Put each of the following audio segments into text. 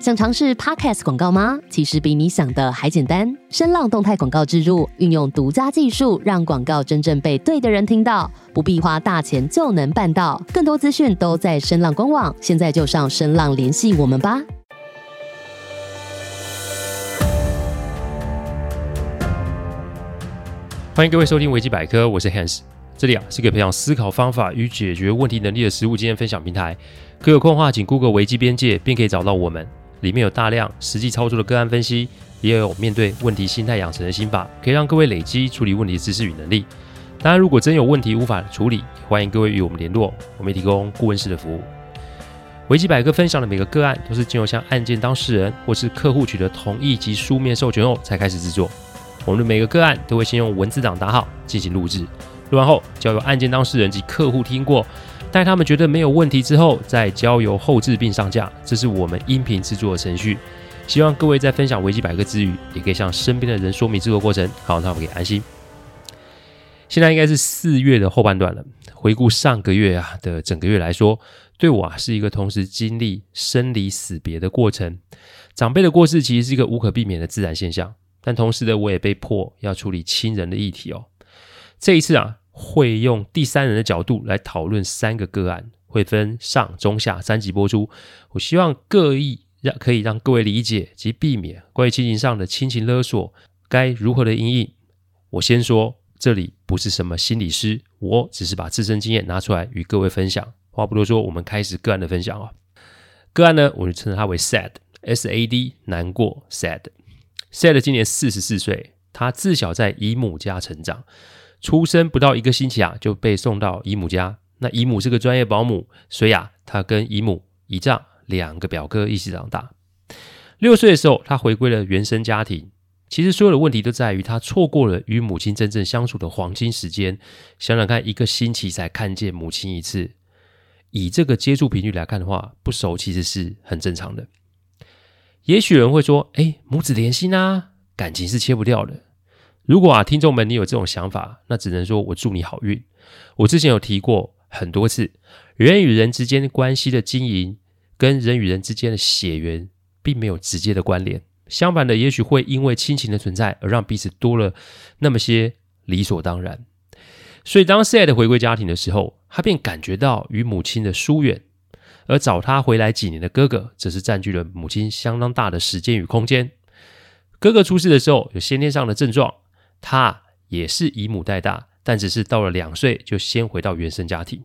想尝试 Podcast 广告吗？其实比你想的还简单。声浪动态广告植入，运用独家技术，让广告真正被对的人听到，不必花大钱就能办到。更多资讯都在声浪官网，现在就上声浪联系我们吧。欢迎各位收听维基百科，我是 Hans，这里啊是个培养思考方法与解决问题能力的实务经验分享平台。可有空的话，请 Google 维基边界，便可以找到我们。里面有大量实际操作的个案分析，也有面对问题心态养成的心法，可以让各位累积处理问题的知识与能力。当然，如果真有问题无法处理，欢迎各位与我们联络，我们提供顾问式的服务。维基百科分享的每个个案都是经由向案件当事人或是客户取得同意及书面授权后才开始制作。我们的每个个案都会先用文字档打好进行录制，录完后交由案件当事人及客户听过。待他们觉得没有问题之后，再交由后制并上架，这是我们音频制作的程序。希望各位在分享维基百科之余，也可以向身边的人说明制作过程，好让他们可以安心。现在应该是四月的后半段了。回顾上个月啊的整个月来说，对我啊是一个同时经历生离死别的过程。长辈的过世其实是一个无可避免的自然现象，但同时的我也被迫要处理亲人的议题哦。这一次啊。会用第三人的角度来讨论三个个案，会分上中下三集播出。我希望各意让可以让各位理解及避免关于亲情上的亲情勒索该如何的因应。我先说，这里不是什么心理师，我只是把自身经验拿出来与各位分享。话不多说，我们开始个案的分享啊。个案呢，我就称它为 Sad，S A D，难过，Sad。Sad 今年四十四岁，他自小在姨母家成长。出生不到一个星期啊，就被送到姨母家。那姨母是个专业保姆，所以啊，他跟姨母、姨丈两个表哥一起长大。六岁的时候，他回归了原生家庭。其实所有的问题都在于他错过了与母亲真正相处的黄金时间。想想看，一个星期才看见母亲一次，以这个接触频率来看的话，不熟其实是很正常的。也许人会说：“哎，母子连心啊，感情是切不掉的。”如果啊，听众们你有这种想法，那只能说我祝你好运。我之前有提过很多次，人与人之间关系的经营跟人与人之间的血缘并没有直接的关联。相反的，也许会因为亲情的存在而让彼此多了那么些理所当然。所以当 Sad 回归家庭的时候，他便感觉到与母亲的疏远，而找他回来几年的哥哥，则是占据了母亲相当大的时间与空间。哥哥出事的时候，有先天上的症状。他也是以母带大，但只是到了两岁就先回到原生家庭，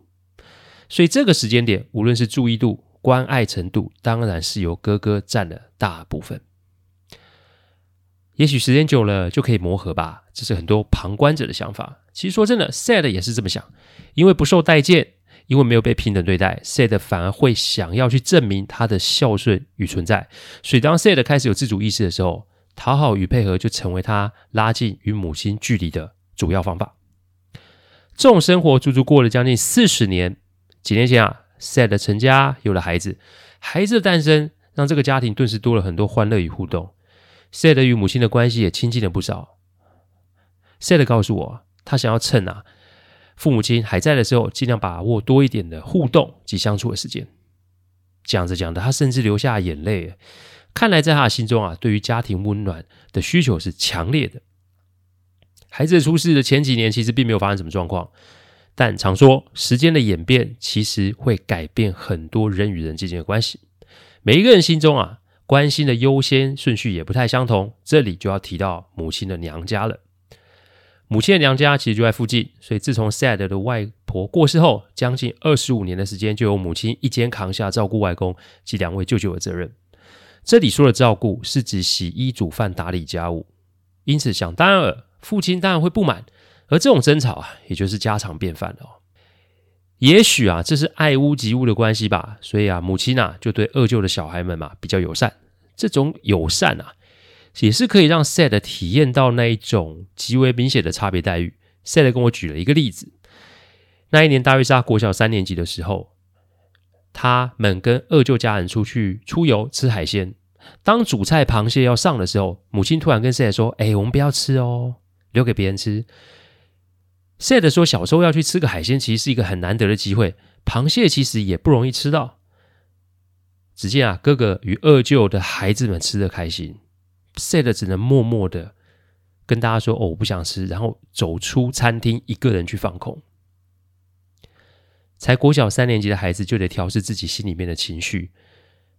所以这个时间点，无论是注意度、关爱程度，当然是由哥哥占了大部分。也许时间久了就可以磨合吧，这是很多旁观者的想法。其实说真的，Sad 也是这么想，因为不受待见，因为没有被平等对待，Sad 反而会想要去证明他的孝顺与存在。所以当 Sad 开始有自主意识的时候，讨好与配合就成为他拉近与母亲距离的主要方法。这种生活足足过了将近四十年。几年前啊，Sad 成家有了孩子，孩子的诞生让这个家庭顿时多了很多欢乐与互动。Sad 与母亲的关系也亲近了不少。Sad 告诉我，他想要趁啊父母亲还在的时候，尽量把握多一点的互动及相处的时间。讲着讲着，他甚至流下眼泪。看来在他的心中啊，对于家庭温暖的需求是强烈的。孩子出世的前几年，其实并没有发生什么状况，但常说时间的演变其实会改变很多人与人之间的关系。每一个人心中啊，关心的优先顺序也不太相同。这里就要提到母亲的娘家了。母亲的娘家其实就在附近，所以自从 Sad 的外婆过世后，将近二十五年的时间，就由母亲一肩扛下照顾外公及两位舅舅的责任。这里说的照顾是指洗衣、煮饭、打理家务，因此想当然了，父亲当然会不满，而这种争吵啊，也就是家常便饭了哦。也许啊，这是爱屋及乌的关系吧，所以啊，母亲啊就对二舅的小孩们嘛比较友善。这种友善啊，也是可以让 Sad 体验到那一种极为明显的差别待遇。Sad 跟我举了一个例子，那一年大约是他国小三年级的时候。他们跟二舅家人出去出游吃海鲜，当主菜螃蟹要上的时候，母亲突然跟 Sad 说：“哎，我们不要吃哦，留给别人吃。”Sad 说：“小时候要去吃个海鲜，其实是一个很难得的机会，螃蟹其实也不容易吃到。”只见啊，哥哥与二舅的孩子们吃得开心，Sad 只能默默的跟大家说：“哦，我不想吃。”然后走出餐厅，一个人去放空。才国小三年级的孩子就得调试自己心里面的情绪，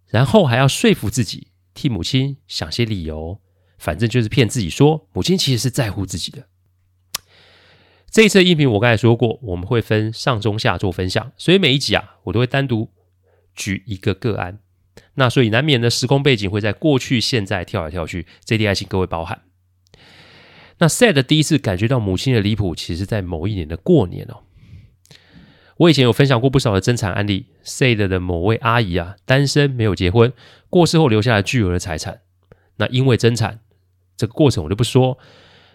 然后还要说服自己，替母亲想些理由，反正就是骗自己说母亲其实是在乎自己的。这一次的音频我刚才说过，我们会分上中下做分享，所以每一集啊，我都会单独举一个个案。那所以难免的时空背景会在过去、现在跳来跳去，这点还请各位包涵。那 Sad 第一次感觉到母亲的离谱，其实在某一年的过年哦。我以前有分享过不少的争产案例，Sad 的某位阿姨啊，单身没有结婚，过世后留下了巨额的财产。那因为争产这个过程我就不说，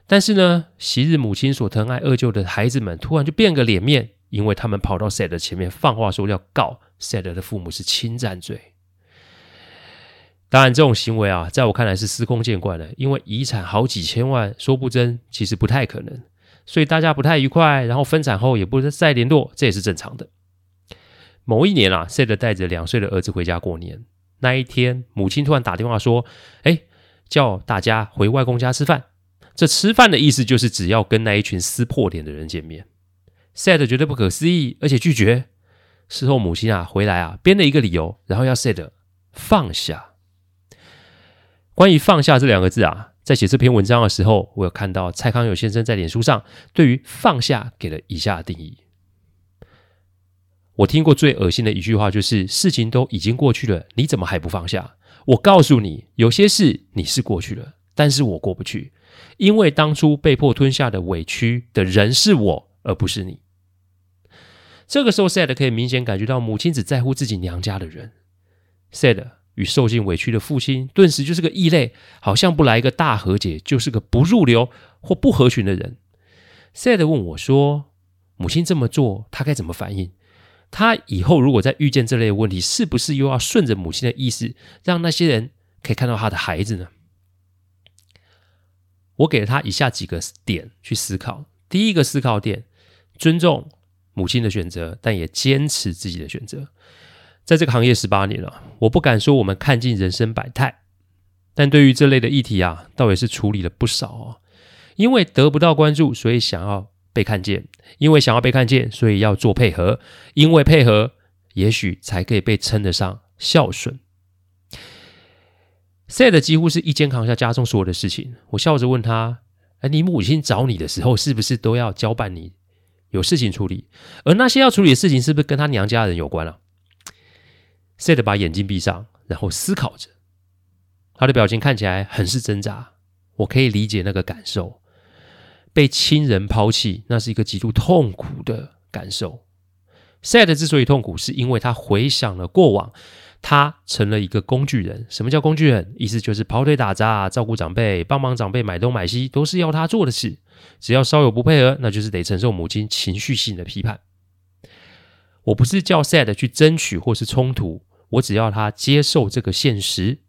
但是呢，昔日母亲所疼爱二舅的孩子们突然就变个脸面，因为他们跑到 Sad 前面放话说要告 Sad 的父母是侵占罪。当然，这种行为啊，在我看来是司空见惯的，因为遗产好几千万，说不争，其实不太可能，所以大家不太愉快，然后分产后也不再联络，这也是正常的。某一年啊，Sad 带着两岁的儿子回家过年，那一天，母亲突然打电话说：“哎，叫大家回外公家吃饭。”这吃饭的意思就是只要跟那一群撕破脸的人见面。Sad 觉得不可思议，而且拒绝。事后母亲啊回来啊编了一个理由，然后要 Sad 放下。关于“放下”这两个字啊，在写这篇文章的时候，我有看到蔡康永先生在脸书上对于“放下”给了以下定义。我听过最恶心的一句话就是：“事情都已经过去了，你怎么还不放下？”我告诉你，有些事你是过去了，但是我过不去，因为当初被迫吞下的委屈的人是我，而不是你。这个时候，Sad 可以明显感觉到母亲只在乎自己娘家的人。Sad。与受尽委屈的父亲，顿时就是个异类，好像不来一个大和解，就是个不入流或不合群的人。Sad 问我说：“母亲这么做，他该怎么反应？他以后如果再遇见这类问题，是不是又要顺着母亲的意思，让那些人可以看到他的孩子呢？”我给了他以下几个点去思考：第一个思考点，尊重母亲的选择，但也坚持自己的选择。在这个行业十八年了，我不敢说我们看尽人生百态，但对于这类的议题啊，倒也是处理了不少哦。因为得不到关注，所以想要被看见；因为想要被看见，所以要做配合；因为配合，也许才可以被称得上孝顺。Sad 几乎是一肩扛下家中所有的事情。我笑着问他：“哎，你母亲找你的时候，是不是都要交办你有事情处理？而那些要处理的事情，是不是跟他娘家人有关啊？” Sad 把眼睛闭上，然后思考着，他的表情看起来很是挣扎。我可以理解那个感受，被亲人抛弃，那是一个极度痛苦的感受。Sad 之所以痛苦，是因为他回想了过往，他成了一个工具人。什么叫工具人？意思就是跑腿打杂、照顾长辈、帮忙长辈买东买西，都是要他做的事。只要稍有不配合，那就是得承受母亲情绪性的批判。我不是叫 Sad 去争取或是冲突。我只要他接受这个现实，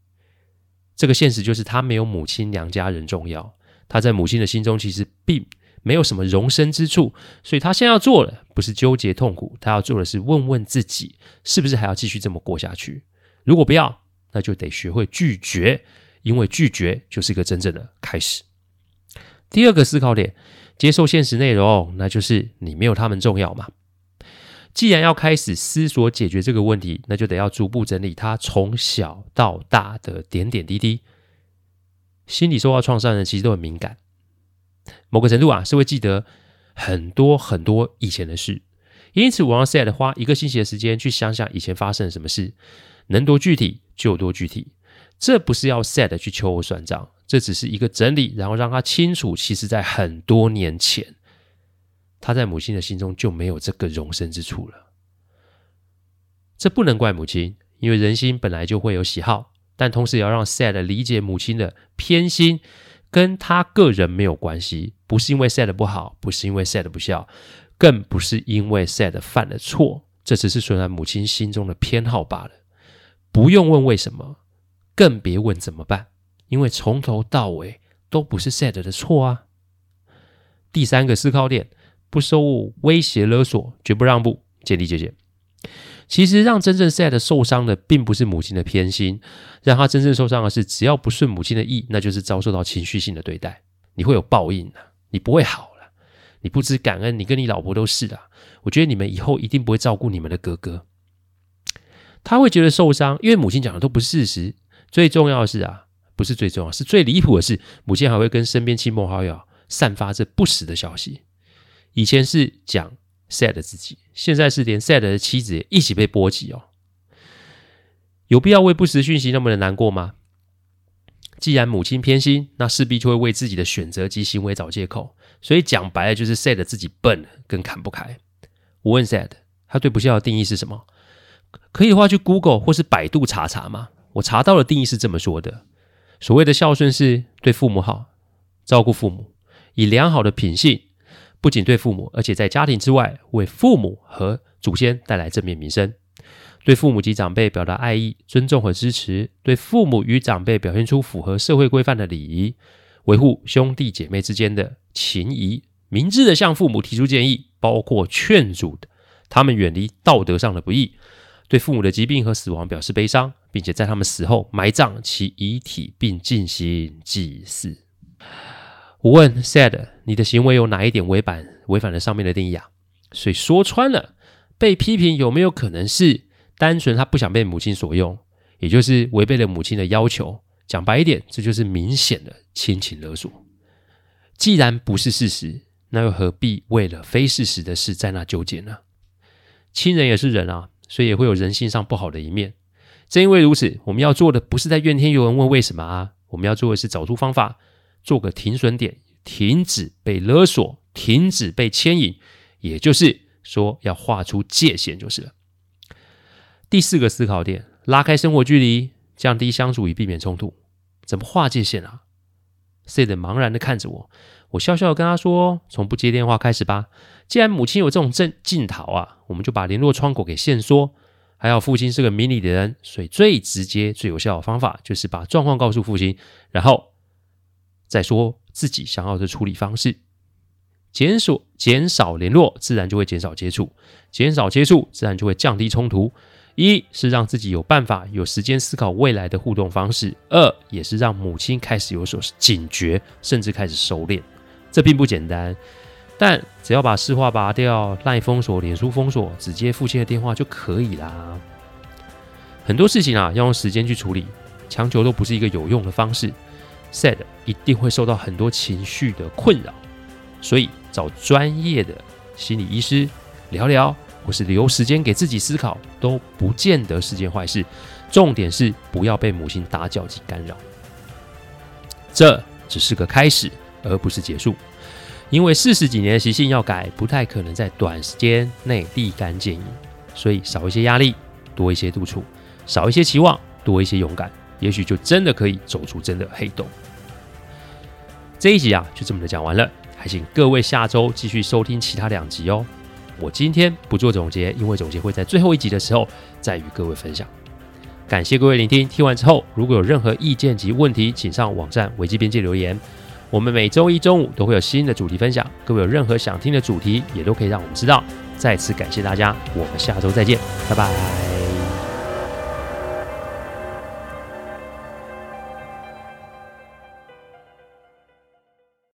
这个现实就是他没有母亲娘家人重要，他在母亲的心中其实并没有什么容身之处，所以他现在要做的不是纠结痛苦，他要做的是问问自己，是不是还要继续这么过下去？如果不要，那就得学会拒绝，因为拒绝就是一个真正的开始。第二个思考点，接受现实内容，那就是你没有他们重要嘛。既然要开始思索解决这个问题，那就得要逐步整理他从小到大的点点滴滴。心理受到创伤的人其实都很敏感，某个程度啊是会记得很多很多以前的事。因此，我让 Sad 花一个星期的时间去想想以前发生了什么事，能多具体就多具体。这不是要 Sad 去秋后算账，这只是一个整理，然后让他清楚，其实在很多年前。他在母亲的心中就没有这个容身之处了。这不能怪母亲，因为人心本来就会有喜好，但同时也要让 Sad 理解母亲的偏心跟他个人没有关系，不是因为 Sad 不好，不是因为 Sad 不孝，更不是因为 Sad 犯了错，这只是存在母亲心中的偏好罢了。不用问为什么，更别问怎么办，因为从头到尾都不是 Sad 的错啊。第三个思考点。不收威胁勒索，绝不让步，坚离姐姐。其实让真正 sad 受伤的，并不是母亲的偏心，让他真正受伤的是，只要不顺母亲的意，那就是遭受到情绪性的对待，你会有报应的，你不会好了，你不知感恩，你跟你老婆都是啊，我觉得你们以后一定不会照顾你们的哥哥。他会觉得受伤，因为母亲讲的都不是事实。最重要的是啊，不是最重要，是最离谱的是，母亲还会跟身边亲朋好友散发着不实的消息。以前是讲 sad 自己，现在是连 sad 的妻子一起被波及哦。有必要为不实讯息那么的难过吗？既然母亲偏心，那势必就会为自己的选择及行为找借口。所以讲白了，就是 sad 自己笨，跟看不开。我问 sad，他对不孝的定义是什么？可以的话，去 Google 或是百度查查嘛。我查到的定义是这么说的：所谓的孝顺是对父母好，照顾父母，以良好的品性，不仅对父母，而且在家庭之外为父母和祖先带来正面名声；对父母及长辈表达爱意、尊重和支持；对父母与长辈表现出符合社会规范的礼仪，维护兄弟姐妹之间的情谊，明智的向父母提出建议，包括劝阻他们远离道德上的不义。对父母的疾病和死亡表示悲伤，并且在他们死后埋葬其遗体，并进行祭祀。我问 Sad，你的行为有哪一点违反违反了上面的定义啊？所以说穿了，被批评有没有可能是单纯他不想被母亲所用，也就是违背了母亲的要求？讲白一点，这就是明显的亲情勒索。既然不是事实，那又何必为了非事实的事在那纠结呢？亲人也是人啊。所以也会有人性上不好的一面。正因为如此，我们要做的不是在怨天尤人问为什么啊，我们要做的是找出方法，做个停损点，停止被勒索，停止被牵引，也就是说要画出界限就是了。第四个思考点，拉开生活距离，降低相处以避免冲突。怎么划界限啊？Sad 茫然的看着我，我笑笑的跟他说：“从不接电话开始吧。”既然母亲有这种症镜头啊，我们就把联络窗口给限缩。还好父亲是个明理的人，所以最直接、最有效的方法就是把状况告诉父亲，然后再说自己想要的处理方式。减少减少联络，自然就会减少接触；减少接触，自然就会降低冲突。一是让自己有办法、有时间思考未来的互动方式；二也是让母亲开始有所警觉，甚至开始收敛。这并不简单。但只要把市话拔掉、赖封锁、脸书封锁，只接父亲的电话就可以啦。很多事情啊，要用时间去处理，强求都不是一个有用的方式。Sad 一定会受到很多情绪的困扰，所以找专业的心理医师聊聊，或是留时间给自己思考，都不见得是件坏事。重点是不要被母亲打搅及干扰，这只是个开始，而不是结束。因为四十几年的习性要改，不太可能在短时间内立竿见影，所以少一些压力，多一些督促，少一些期望，多一些勇敢，也许就真的可以走出真的黑洞。这一集啊，就这么的讲完了，还请各位下周继续收听其他两集哦。我今天不做总结，因为总结会在最后一集的时候再与各位分享。感谢各位聆听，听完之后如果有任何意见及问题，请上网站维基边界留言。我们每周一中午都会有新的主题分享，各位有任何想听的主题，也都可以让我们知道。再次感谢大家，我们下周再见，拜拜。